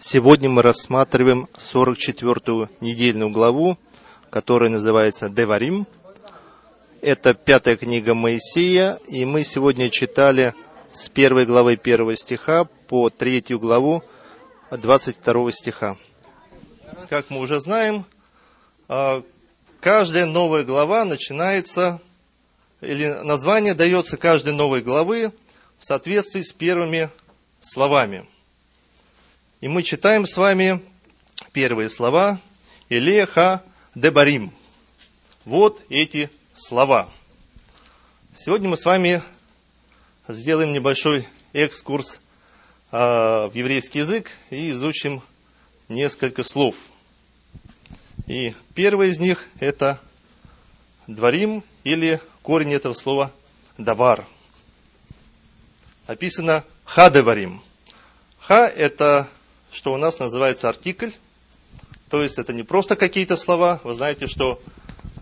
Сегодня мы рассматриваем 44-ю недельную главу, которая называется Деварим. Это пятая книга Моисея, и мы сегодня читали с первой главы первого стиха по третью главу 22 стиха. Как мы уже знаем, а, каждая новая глава начинается, или название дается каждой новой главы в соответствии с первыми словами – и мы читаем с вами первые слова Илеха Дебарим. Вот эти слова. Сегодня мы с вами сделаем небольшой экскурс а, в еврейский язык и изучим несколько слов. И первое из них это дворим или корень этого слова давар. Написано хадеварим. Ха это что у нас называется артикль. То есть это не просто какие-то слова. Вы знаете, что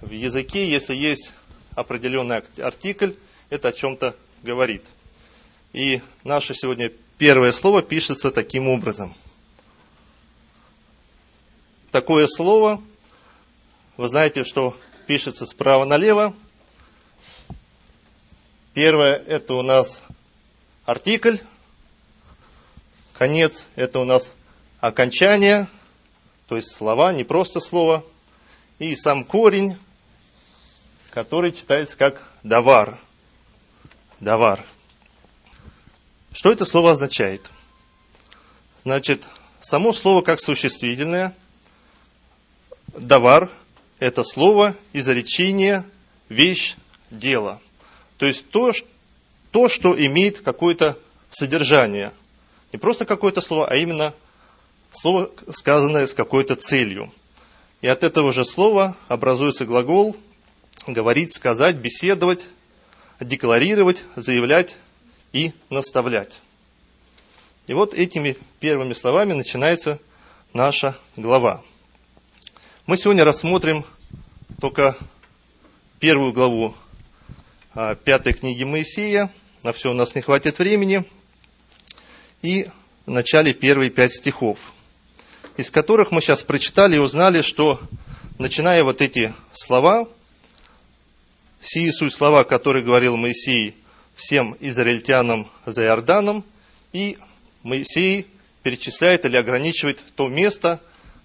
в языке, если есть определенный артикль, это о чем-то говорит. И наше сегодня первое слово пишется таким образом. Такое слово, вы знаете, что пишется справа налево. Первое это у нас артикль, конец это у нас окончание, то есть слова, не просто слово, и сам корень, который читается как давар. Давар. Что это слово означает? Значит, само слово как существительное, давар – это слово, изречение, вещь, дело. То есть то, то что имеет какое-то содержание. Не просто какое-то слово, а именно Слово, сказанное с какой-то целью. И от этого же слова образуется глагол говорить, сказать, беседовать, декларировать, заявлять и наставлять. И вот этими первыми словами начинается наша глава. Мы сегодня рассмотрим только первую главу а, пятой книги Моисея. На все у нас не хватит времени. И в начале первые пять стихов – из которых мы сейчас прочитали и узнали, что начиная вот эти слова, сии суть слова, которые говорил Моисей всем израильтянам за Иорданом, и Моисей перечисляет или ограничивает то место,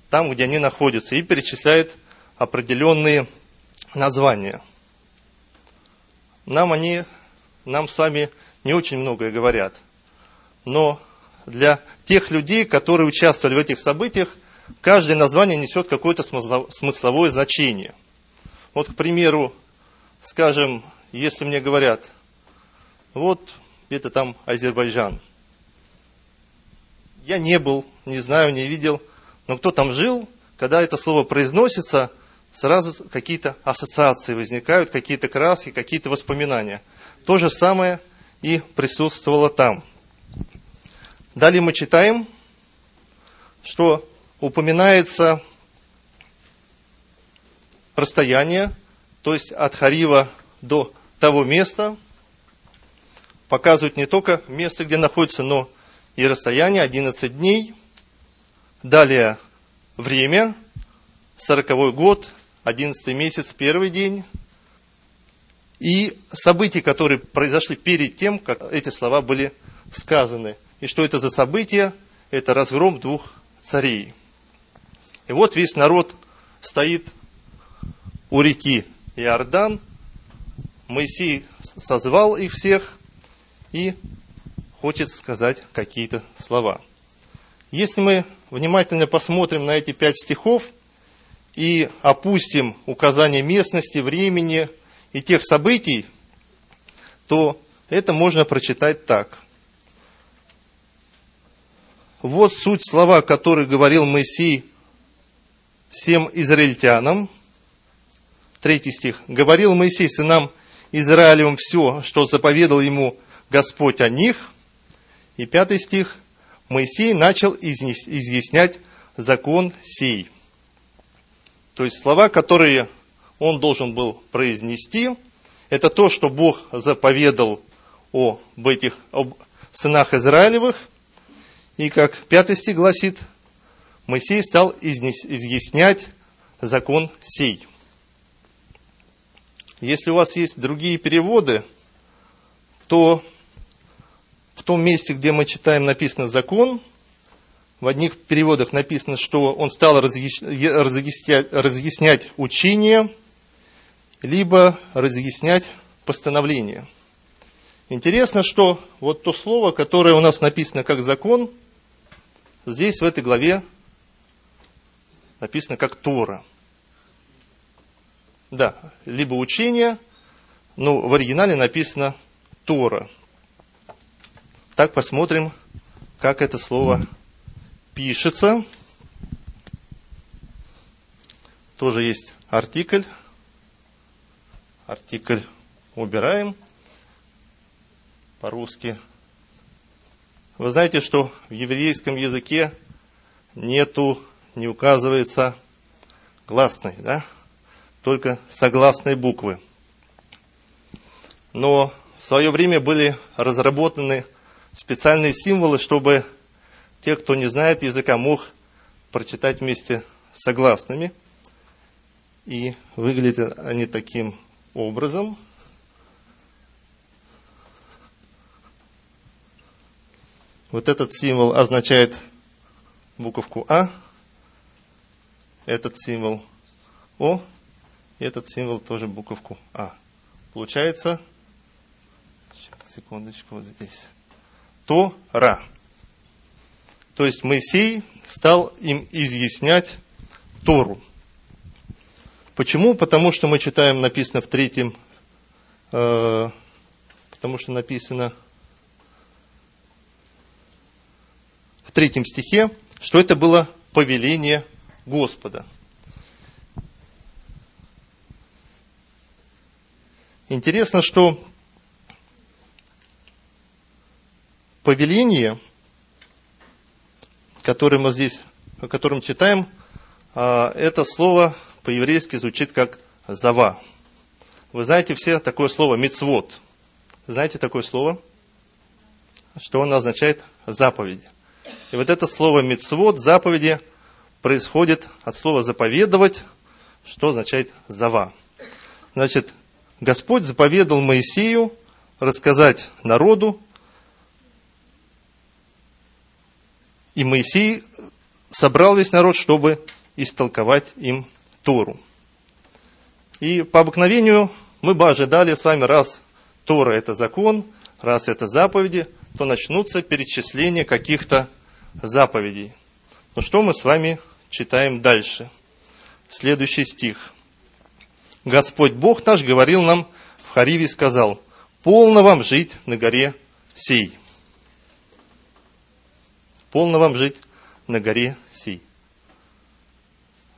там, где они находятся, и перечисляет определенные названия. Нам они, нам с вами не очень многое говорят, но для тех людей, которые участвовали в этих событиях, каждое название несет какое-то смысловое значение. Вот, к примеру, скажем, если мне говорят, вот это там Азербайджан. Я не был, не знаю, не видел, но кто там жил, когда это слово произносится, сразу какие-то ассоциации возникают, какие-то краски, какие-то воспоминания. То же самое и присутствовало там – Далее мы читаем, что упоминается расстояние, то есть от Харива до того места, показывает не только место, где находится, но и расстояние 11 дней. Далее время, 40 год, 11 месяц, первый день. И события, которые произошли перед тем, как эти слова были сказаны – и что это за событие? Это разгром двух царей. И вот весь народ стоит у реки Иордан. Моисей созвал их всех и хочет сказать какие-то слова. Если мы внимательно посмотрим на эти пять стихов и опустим указание местности, времени и тех событий, то это можно прочитать так. Вот суть слова, которые говорил Моисей всем израильтянам. Третий стих. «Говорил Моисей сынам Израилевым все, что заповедал ему Господь о них». И пятый стих. Моисей начал изъяснять закон сей. То есть слова, которые он должен был произнести, это то, что Бог заповедал об этих об сынах Израилевых – и как пятый стих гласит, Моисей стал изъяснять закон сей. Если у вас есть другие переводы, то в том месте, где мы читаем написано «закон», в одних переводах написано, что он стал разъяснять, разъяснять учение, либо разъяснять постановление. Интересно, что вот то слово, которое у нас написано как закон, здесь в этой главе написано как Тора. Да, либо учение, но в оригинале написано Тора. Так посмотрим, как это слово пишется. Тоже есть артикль. Артикль убираем по-русски. Вы знаете, что в еврейском языке нету, не указывается гласной, да? только согласные буквы. Но в свое время были разработаны специальные символы, чтобы те, кто не знает языка, мог прочитать вместе с согласными. И выглядят они таким образом. Вот этот символ означает буковку А, этот символ О, и этот символ тоже буковку А. Получается, сейчас, секундочку, вот здесь, Тора. То есть Моисей стал им изъяснять Тору. Почему? Потому что мы читаем, написано в третьем, э, потому что написано в третьем стихе, что это было повеление Господа. Интересно, что повеление, которое мы здесь, о котором читаем, а, это слово по-еврейски звучит как «зава». Вы знаете все такое слово «мицвод». Знаете такое слово? Что оно означает «заповеди». И вот это слово «мицвод», «заповеди» происходит от слова «заповедовать», что означает «зава». Значит, Господь заповедал Моисею рассказать народу, и Моисей собрал весь народ, чтобы истолковать им Тору. И по обыкновению мы бы ожидали с вами, раз Тора – это закон, раз это заповеди, то начнутся перечисления каких-то заповедей. Но что мы с вами читаем дальше? Следующий стих – Господь Бог наш говорил нам в Хариве и сказал, полно вам жить на горе сей. Полно вам жить на горе сей.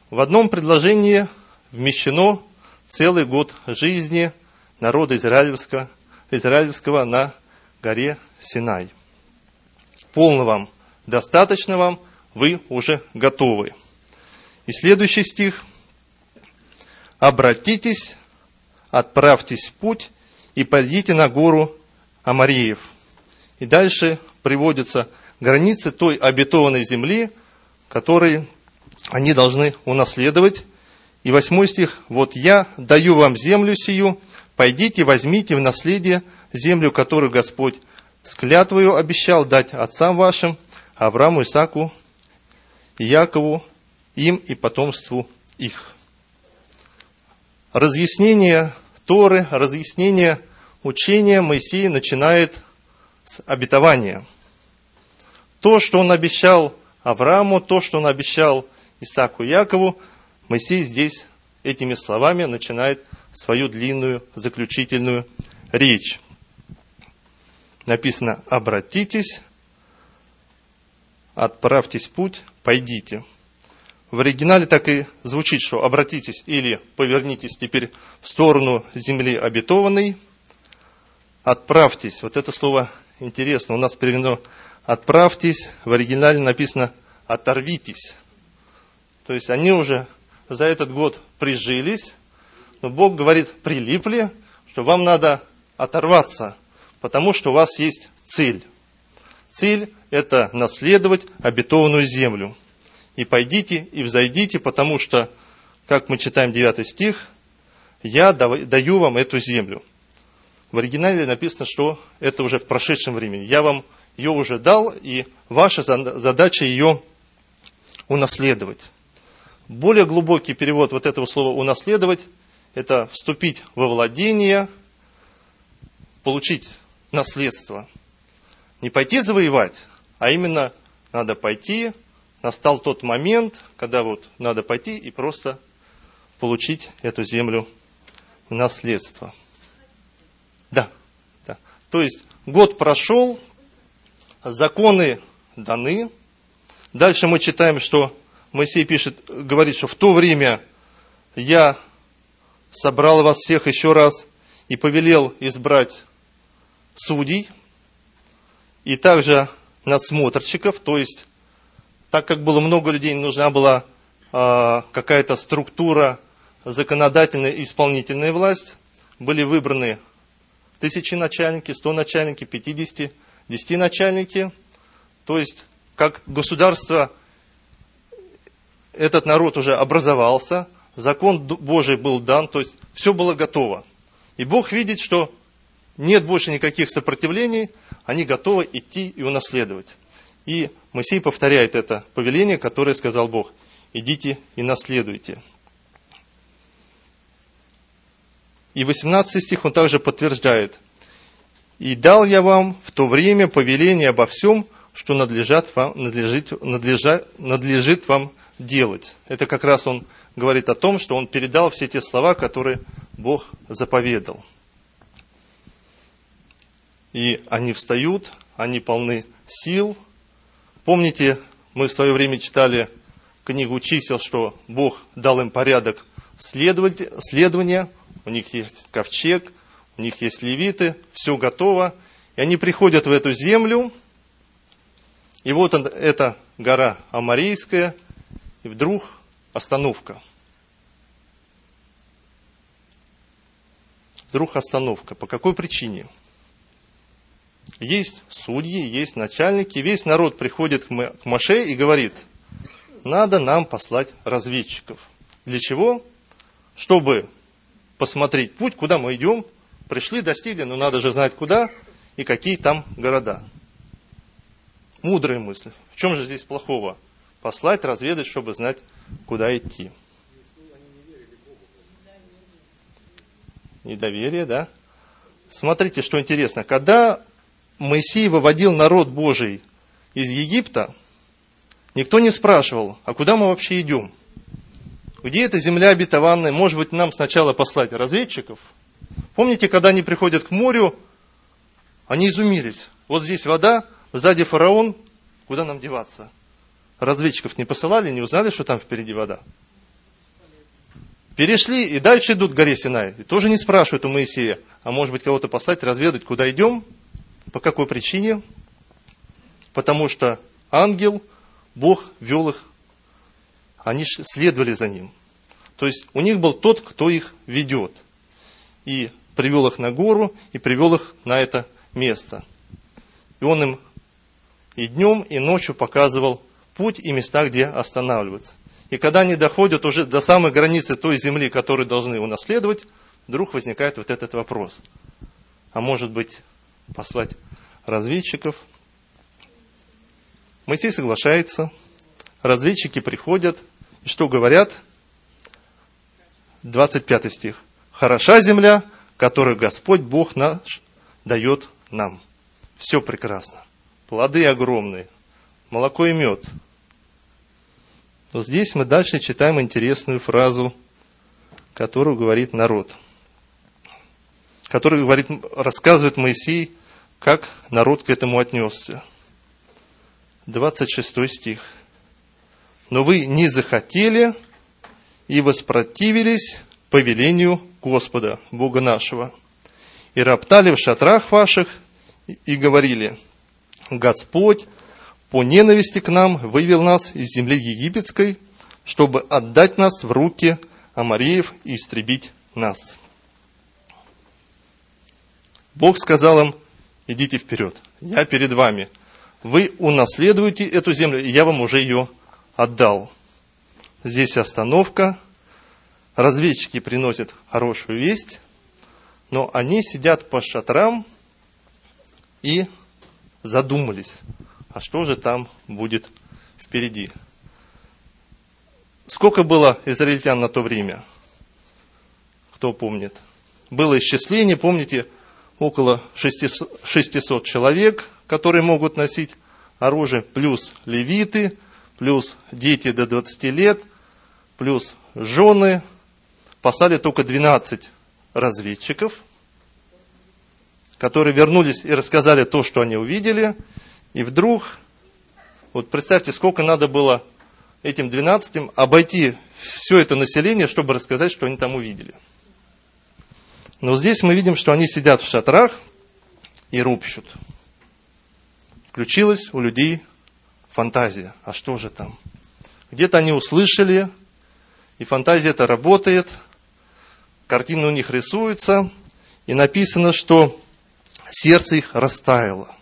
В одном предложении вмещено целый год жизни народа израильского, израильского на горе Синай. Полно вам, достаточно вам, вы уже готовы. И следующий стих – обратитесь, отправьтесь в путь и пойдите на гору Амариев. И дальше приводятся границы той обетованной земли, которые они должны унаследовать. И восьмой стих. «Вот я даю вам землю сию, пойдите, возьмите в наследие землю, которую Господь с клятвою обещал дать отцам вашим, Аврааму, Исаку Якову, им и потомству их» разъяснение Торы, разъяснение учения Моисей начинает с обетования. То, что он обещал Аврааму, то, что он обещал Исааку и Якову, Моисей здесь этими словами начинает свою длинную заключительную речь. Написано «Обратитесь, отправьтесь путь, пойдите». В оригинале так и звучит, что обратитесь или повернитесь теперь в сторону земли обетованной, отправьтесь. Вот это слово интересно. У нас переведено отправьтесь, в оригинале написано оторвитесь. То есть они уже за этот год прижились, но Бог говорит, прилипли, что вам надо оторваться, потому что у вас есть цель. Цель – это наследовать обетованную землю – и пойдите, и взойдите, потому что, как мы читаем 9 стих, я даю вам эту землю. В оригинале написано, что это уже в прошедшем времени. Я вам ее уже дал, и ваша задача ее унаследовать. Более глубокий перевод вот этого слова «унаследовать» – это вступить во владение, получить наследство. Не пойти завоевать, а именно надо пойти, настал тот момент, когда вот надо пойти и просто получить эту землю наследство. Да, да. То есть год прошел, законы даны. Дальше мы читаем, что Моисей пишет, говорит, что в то время я собрал вас всех еще раз и повелел избрать судей и также надсмотрщиков, то есть так как было много людей, нужна была э, какая-то структура законодательная и исполнительная власть, были выбраны тысячи начальники, сто начальники, пятидесяти, десяти начальники, то есть как государство этот народ уже образовался, закон Божий был дан, то есть все было готово. И Бог видит, что нет больше никаких сопротивлений, они готовы идти и унаследовать. И Моисей повторяет это повеление, которое сказал Бог. Идите и наследуйте. И 18 стих он также подтверждает. И дал я вам в то время повеление обо всем, что надлежат вам, надлежит, надлежа, надлежит вам делать. Это как раз он говорит о том, что он передал все те слова, которые Бог заповедал. И они встают, они полны сил. Помните, мы в свое время читали книгу чисел, что Бог дал им порядок следования, у них есть ковчег, у них есть левиты, все готово. И они приходят в эту землю, и вот эта гора Амарийская, и вдруг остановка. Вдруг остановка. По какой причине? Есть судьи, есть начальники, весь народ приходит к Маше и говорит, надо нам послать разведчиков. Для чего? Чтобы посмотреть путь, куда мы идем. Пришли, достигли, но надо же знать куда и какие там города. Мудрые мысли. В чем же здесь плохого? послать, разведать, чтобы знать, куда идти. Недоверие, да? Смотрите, что интересно. Когда Моисей выводил народ Божий из Египта, никто не спрашивал, а куда мы вообще идем? Где эта земля обетованная? Может быть, нам сначала послать разведчиков? Помните, когда они приходят к морю, они изумились. Вот здесь вода, сзади фараон, куда нам деваться? разведчиков не посылали, не узнали, что там впереди вода. Перешли и дальше идут к горе Синай. И тоже не спрашивают у Моисея, а может быть кого-то послать, разведать, куда идем, по какой причине. Потому что ангел, Бог вел их, они следовали за ним. То есть у них был тот, кто их ведет. И привел их на гору, и привел их на это место. И он им и днем, и ночью показывал путь и места, где останавливаться. И когда они доходят уже до самой границы той земли, которую должны унаследовать, вдруг возникает вот этот вопрос. А может быть, послать разведчиков? Моисей соглашается, разведчики приходят, и что говорят? 25 стих. «Хороша земля, которую Господь Бог наш дает нам». Все прекрасно. Плоды огромные, молоко и мед – но здесь мы дальше читаем интересную фразу, которую говорит народ. Который говорит, рассказывает Моисей, как народ к этому отнесся. 26 стих. Но вы не захотели и воспротивились повелению Господа, Бога нашего, и роптали в шатрах ваших и говорили, Господь, по ненависти к нам вывел нас из земли египетской, чтобы отдать нас в руки Амареев и истребить нас. Бог сказал им, идите вперед, я перед вами. Вы унаследуете эту землю, и я вам уже ее отдал. Здесь остановка. Разведчики приносят хорошую весть, но они сидят по шатрам и задумались, а что же там будет впереди. Сколько было израильтян на то время? Кто помнит? Было исчисление, помните, около 600 человек, которые могут носить оружие, плюс левиты, плюс дети до 20 лет, плюс жены. Послали только 12 разведчиков, которые вернулись и рассказали то, что они увидели. И вдруг, вот представьте, сколько надо было этим 12 обойти все это население, чтобы рассказать, что они там увидели. Но здесь мы видим, что они сидят в шатрах и ропщут. Включилась у людей фантазия. А что же там? Где-то они услышали, и фантазия это работает, картина у них рисуется, и написано, что сердце их растаяло.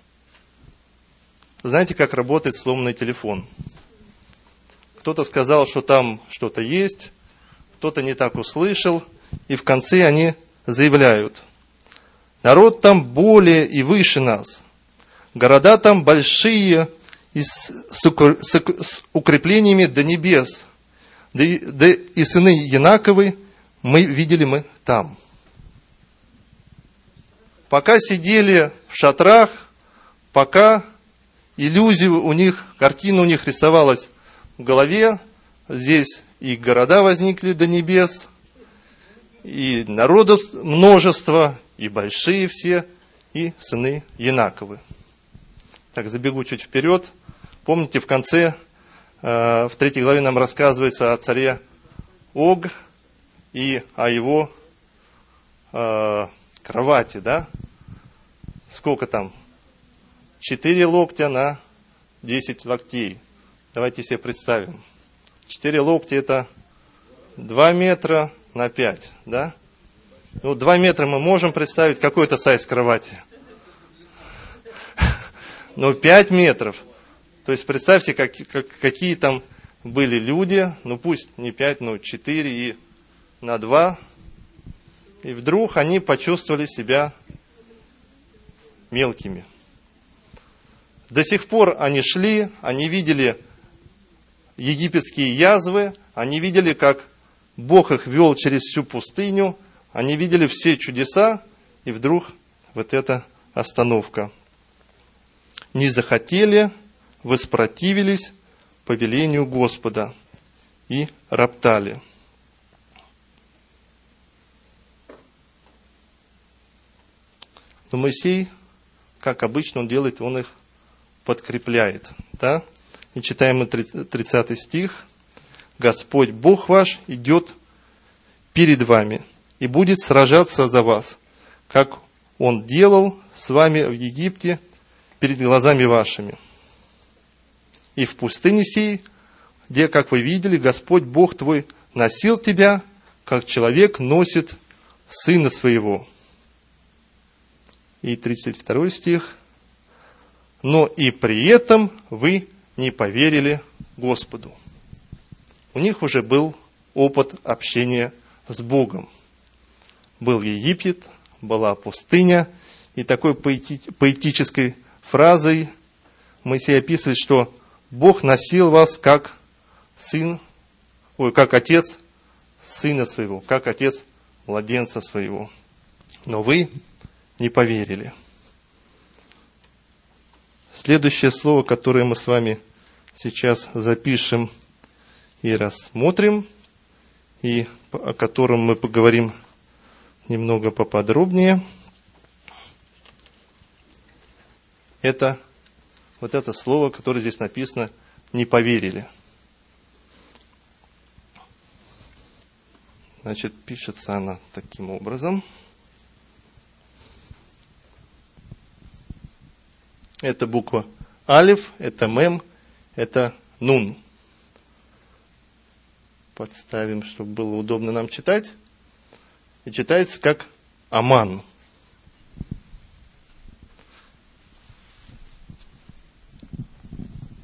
Знаете, как работает сломанный телефон? Кто-то сказал, что там что-то есть, кто-то не так услышал, и в конце они заявляют, народ там более и выше нас, города там большие и с, с укреплениями до небес, да и, да и сыны Янаковы мы видели мы там. Пока сидели в шатрах, пока иллюзия у них, картина у них рисовалась в голове, здесь и города возникли до небес, и народу множество, и большие все, и сыны Янаковы. Так, забегу чуть вперед. Помните, в конце, э, в третьей главе нам рассказывается о царе Ог и о его э, кровати, да? Сколько там? Четыре локтя на десять локтей. Давайте себе представим. Четыре локтя это два метра на 5, да? Ну, 2 метра мы можем представить какой-то сайз кровати. Но 5 метров. То есть представьте, как, как, какие там были люди, ну пусть не 5, но 4 и на 2. И вдруг они почувствовали себя мелкими. До сих пор они шли, они видели египетские язвы, они видели, как Бог их вел через всю пустыню, они видели все чудеса, и вдруг вот эта остановка. Не захотели, воспротивились повелению Господа и роптали. Но Моисей, как обычно он делает, он их подкрепляет. Да? И читаем мы 30 стих. Господь Бог ваш идет перед вами и будет сражаться за вас, как Он делал с вами в Египте перед глазами вашими. И в пустыне сей, где, как вы видели, Господь Бог твой носил тебя, как человек носит сына своего. И 32 стих. Но и при этом вы не поверили Господу у них уже был опыт общения с Богом. Был Египет, была пустыня, и такой поэтической фразой Моисей описывает, что Бог носил вас как сын, ой, как отец сына своего, как отец младенца своего. Но вы не поверили. Следующее слово, которое мы с вами сейчас запишем – и рассмотрим, и о котором мы поговорим немного поподробнее. Это вот это слово, которое здесь написано, не поверили. Значит, пишется она таким образом. Это буква Алиф, это Мем, это Нун подставим, чтобы было удобно нам читать. И читается как Аман.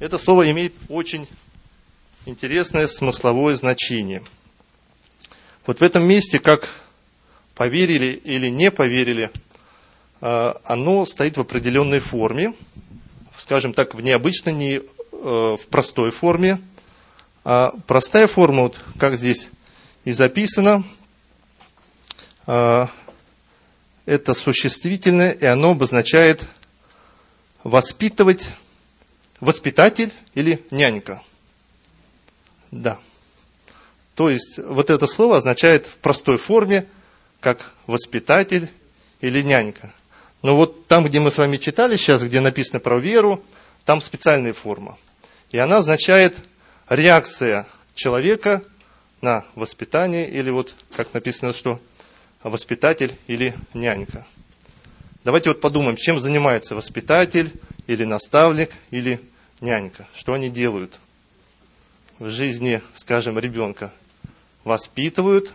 Это слово имеет очень интересное смысловое значение. Вот в этом месте, как поверили или не поверили, э, оно стоит в определенной форме, скажем так, в необычной, не э, в простой форме. А простая форма, вот как здесь и записано, э, это существительное, и оно обозначает воспитывать, воспитатель или нянька. Да. То есть вот это слово означает в простой форме, как воспитатель или нянька. Но вот там, где мы с вами читали сейчас, где написано про веру, там специальная форма. И она означает реакция человека на воспитание, или вот, как написано, что воспитатель или нянька. Давайте вот подумаем, чем занимается воспитатель или наставник или нянька. Что они делают в жизни, скажем, ребенка? Воспитывают,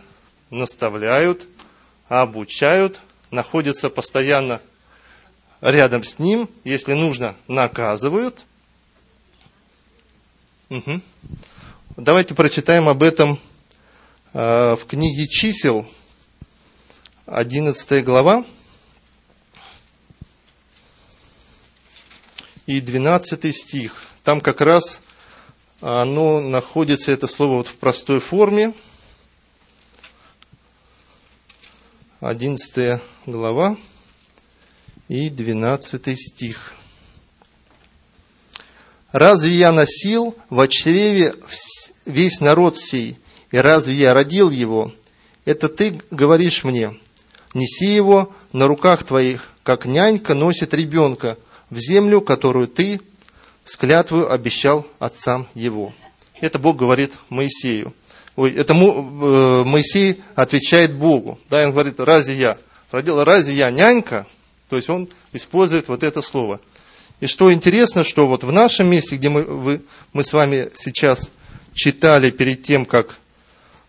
наставляют, обучают, находятся постоянно рядом с ним, если нужно, наказывают. Угу. Давайте прочитаем об этом э, в книге чисел, 11 глава и 12 стих. Там как раз оно находится, это слово вот в простой форме. 11 глава и 12 стих. «Разве я носил в чреве весь народ сей, и разве я родил его? Это ты говоришь мне, неси его на руках твоих, как нянька носит ребенка в землю, которую ты с клятвою обещал отцам его». Это Бог говорит Моисею. Ой, это э, Моисей отвечает Богу. Да, он говорит, разве я родил, разве я нянька? То есть он использует вот это слово. И что интересно, что вот в нашем месте, где мы, вы, мы с вами сейчас читали перед тем, как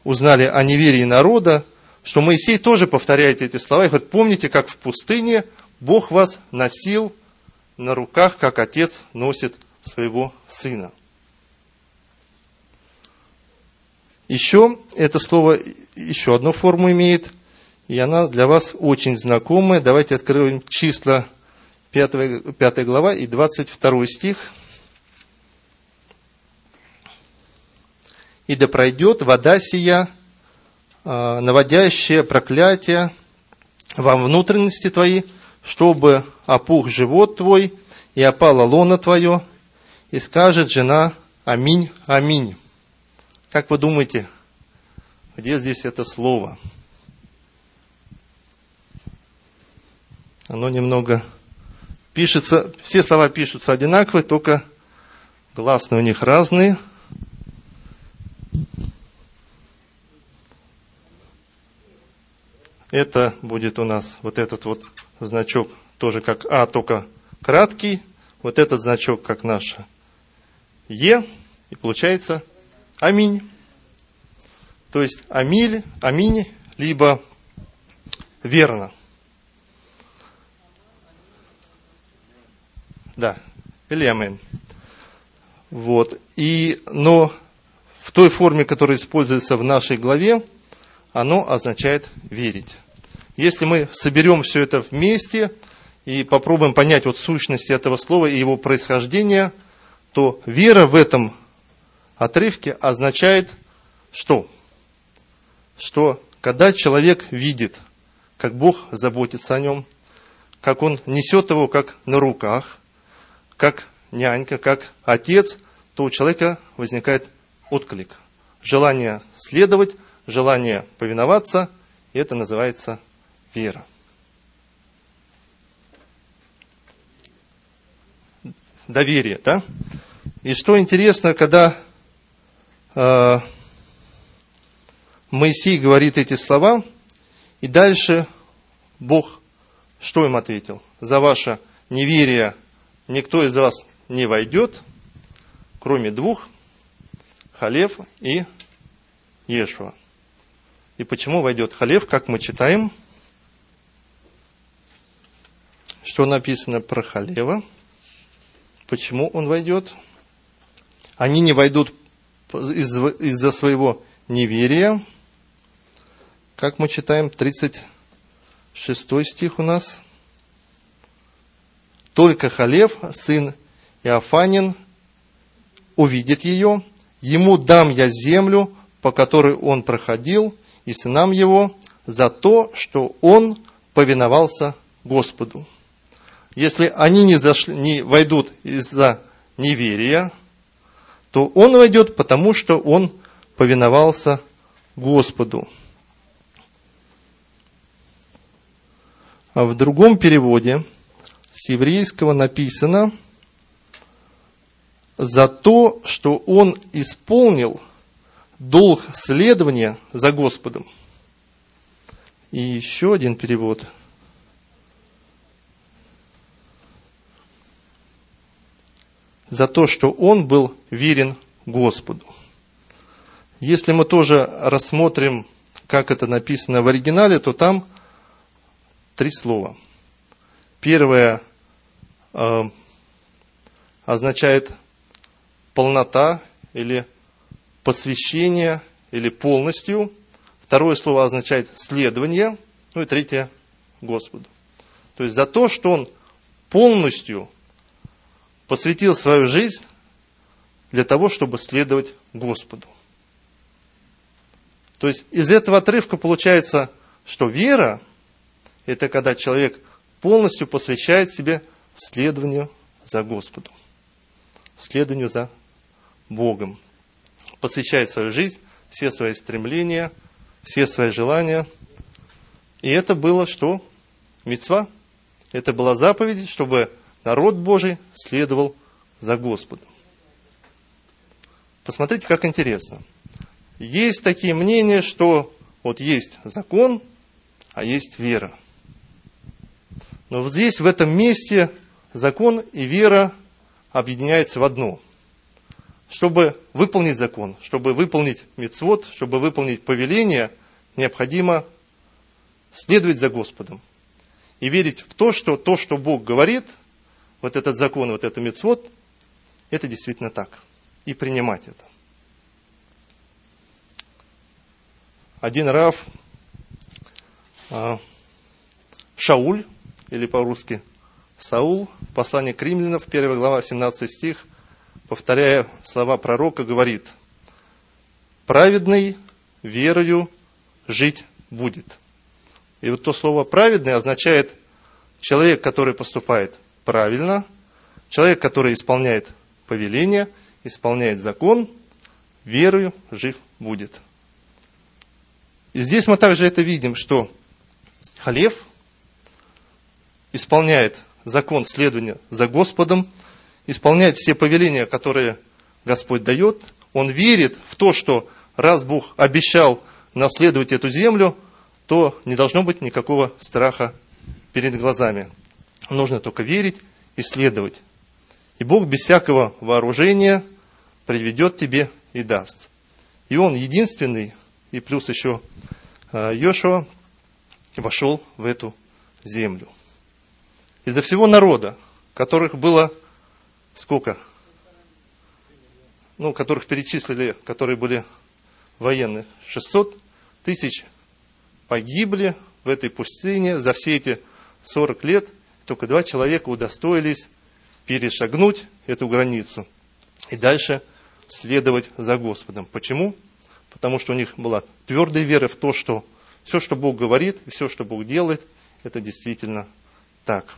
узнали о неверии народа, что Моисей тоже повторяет эти слова и говорит, помните, как в пустыне Бог вас носил на руках, как отец носит своего сына. Еще это слово еще одну форму имеет – и она для вас очень знакомая. Давайте откроем числа 5, 5 глава и 22 стих. «И да пройдет вода сия, а, наводящая проклятие во внутренности твои, чтобы опух живот твой и опала лона твое, и скажет жена Аминь, Аминь». Как вы думаете, где здесь это слово? Оно немного пишется, все слова пишутся одинаковые, только гласные у них разные. Это будет у нас вот этот вот значок, тоже как А, только краткий. Вот этот значок, как наше Е. И получается Аминь. То есть Амиль, Аминь, либо верно. Да, амен. Вот. И, но в той форме, которая используется в нашей главе, оно означает верить. Если мы соберем все это вместе и попробуем понять вот сущность этого слова и его происхождение, то вера в этом отрывке означает что? Что когда человек видит, как Бог заботится о нем, как Он несет его как на руках – как нянька, как отец, то у человека возникает отклик. Желание следовать, желание повиноваться, и это называется вера. Доверие, да? И что интересно, когда э, Моисей говорит эти слова, и дальше Бог что им ответил? За ваше неверие никто из вас не войдет, кроме двух, Халев и Ешуа. И почему войдет Халев, как мы читаем, что написано про Халева, почему он войдет. Они не войдут из-за своего неверия. Как мы читаем, 36 стих у нас. Только Халев, сын Иофанин, увидит ее, ему дам я землю, по которой он проходил, и сынам его, за то, что он повиновался Господу. Если они не, зашли, не войдут из-за неверия, то он войдет, потому что он повиновался Господу. А в другом переводе с еврейского написано за то, что он исполнил долг следования за Господом. И еще один перевод. За то, что он был верен Господу. Если мы тоже рассмотрим, как это написано в оригинале, то там три слова. Первое означает полнота или посвящение или полностью. Второе слово означает следование. Ну и третье – Господу. То есть за то, что он полностью посвятил свою жизнь для того, чтобы следовать Господу. То есть из этого отрывка получается, что вера – это когда человек полностью посвящает себе следованию за Господом, следованию за Богом, посвящает свою жизнь, все свои стремления, все свои желания. И это было что? Мецва. Это была заповедь, чтобы народ Божий следовал за Господом. Посмотрите, как интересно. Есть такие мнения, что вот есть закон, а есть вера. Но здесь, в этом месте, закон и вера объединяются в одно. Чтобы выполнить закон, чтобы выполнить мецвод, чтобы выполнить повеление, необходимо следовать за Господом. И верить в то, что то, что Бог говорит, вот этот закон, вот этот мецвод, это действительно так. И принимать это. один Рав а, Шауль, или по-русски Саул, послание к римлянам, 1 глава, 17 стих, повторяя слова пророка, говорит, «Праведный верою жить будет». И вот то слово «праведный» означает человек, который поступает правильно, человек, который исполняет повеление, исполняет закон, верою жив будет. И здесь мы также это видим, что Халев исполняет закон следования за Господом, исполняет все повеления, которые Господь дает. Он верит в то, что раз Бог обещал наследовать эту землю, то не должно быть никакого страха перед глазами. Нужно только верить и следовать. И Бог без всякого вооружения приведет тебе и даст. И Он единственный, и плюс еще а, Йошуа вошел в эту землю. Из-за всего народа, которых было сколько? Ну, которых перечислили, которые были военные, 600 тысяч погибли в этой пустыне за все эти 40 лет. Только два человека удостоились перешагнуть эту границу и дальше следовать за Господом. Почему? потому что у них была твердая вера в то, что все, что Бог говорит, все, что Бог делает, это действительно так.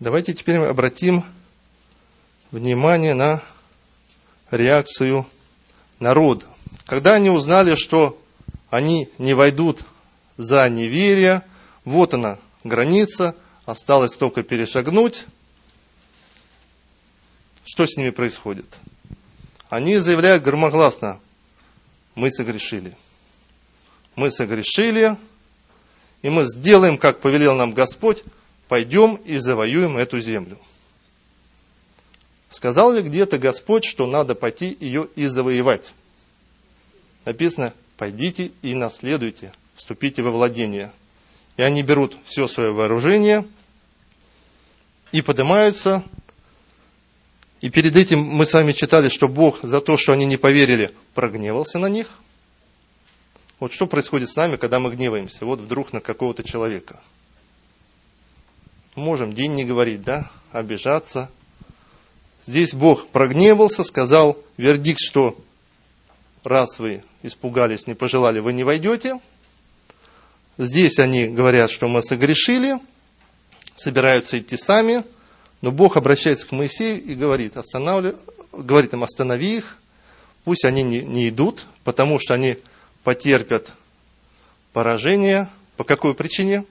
Давайте теперь обратим внимание на реакцию народа. Когда они узнали, что они не войдут за неверие, вот она граница, осталось только перешагнуть, что с ними происходит? они заявляют громогласно, мы согрешили. Мы согрешили, и мы сделаем, как повелел нам Господь, пойдем и завоюем эту землю. Сказал ли где-то Господь, что надо пойти ее и завоевать? Написано, пойдите и наследуйте, вступите во владение. И они берут все свое вооружение и поднимаются И перед этим мы с вами читали, что Бог за то, что они не поверили, прогневался на них. Вот что происходит с нами, когда мы гневаемся? Вот вдруг на какого-то человека. Можем день не говорить, да? Обижаться. Здесь Бог прогневался, сказал вердикт, что раз вы испугались, не пожелали, вы не войдете. Здесь они говорят, что мы согрешили, собираются идти сами, но Бог обращается к Моисею и говорит, останавливай, говорит им, останови их, пусть они не, не идут, потому что они потерпят поражение. По какой причине?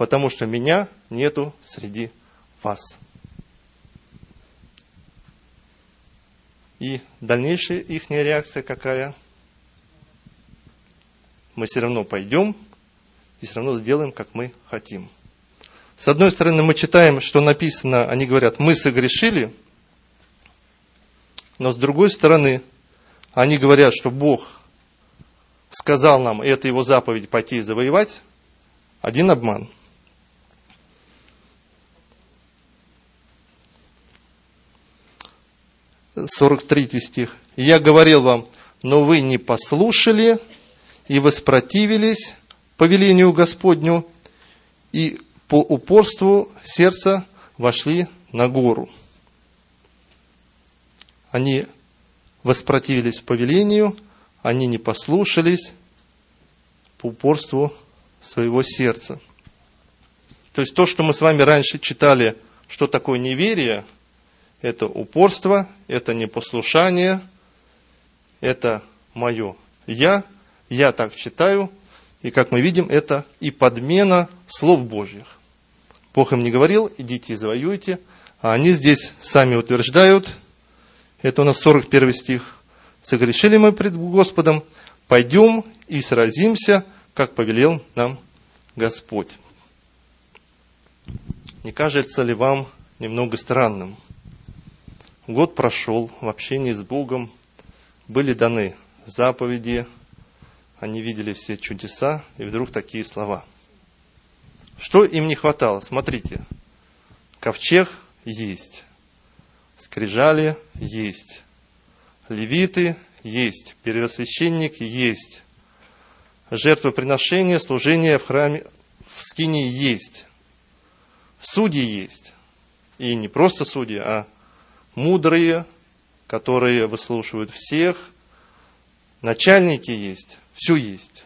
Потому что меня нету среди вас. И дальнейшая их реакция какая? Мы все равно пойдем и все равно сделаем, как мы хотим. С одной стороны, мы читаем, что написано, они говорят, мы согрешили, но с другой стороны, они говорят, что Бог сказал нам, это его заповедь, пойти и завоевать, один обман. Сорок третий стих. «Я говорил вам, но вы не послушали и воспротивились повелению Господню, и по упорству сердца вошли на гору. Они воспротивились повелению, они не послушались по упорству своего сердца. То есть то, что мы с вами раньше читали, что такое неверие, это упорство, это непослушание, это мое я, я так читаю, и как мы видим, это и подмена слов Божьих. Бог им не говорил, идите и завоюйте. А они здесь сами утверждают, это у нас 41 стих, согрешили мы пред Господом, пойдем и сразимся, как повелел нам Господь. Не кажется ли вам немного странным? Год прошел в общении с Богом, были даны заповеди, они видели все чудеса, и вдруг такие слова – что им не хватало? Смотрите, ковчег есть, скрижали есть, левиты есть, первосвященник есть, жертвоприношение, служение в храме, в скине есть, судьи есть. И не просто судьи, а мудрые, которые выслушивают всех, начальники есть, все есть.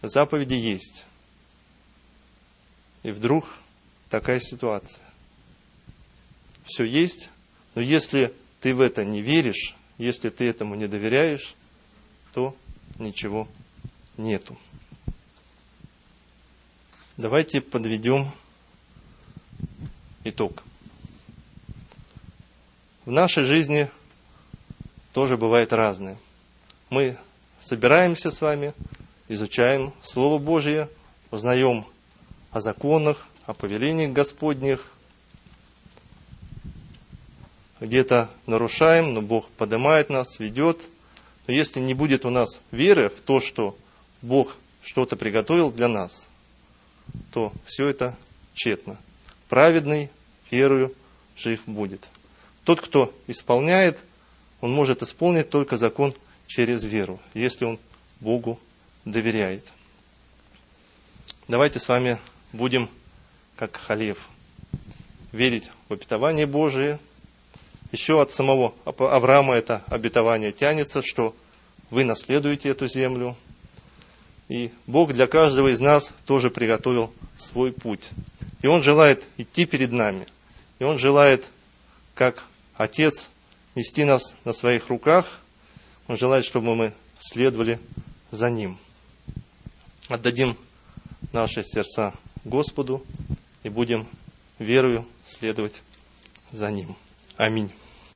Заповеди есть. И вдруг такая ситуация. Все есть, но если ты в это не веришь, если ты этому не доверяешь, то ничего нету. Давайте подведем итог. В нашей жизни тоже бывает разное. Мы собираемся с вами, изучаем Слово Божье, узнаем о законах, о повелениях Господних. Где-то нарушаем, но Бог поднимает нас, ведет. Но если не будет у нас веры в то, что Бог что-то приготовил для нас, то все это тщетно. Праведный верою жив будет. Тот, кто исполняет, он может исполнить только закон через веру, если он Богу доверяет. Давайте с вами будем, как Халев, верить в обетование Божие. Еще от самого Авраама это обетование тянется, что вы наследуете эту землю. И Бог для каждого из нас тоже приготовил свой путь. И Он желает идти перед нами. И Он желает, как Отец, нести нас на своих руках. Он желает, чтобы мы следовали за Ним. Отдадим наши сердца Господу и будем верою следовать за Ним. Аминь.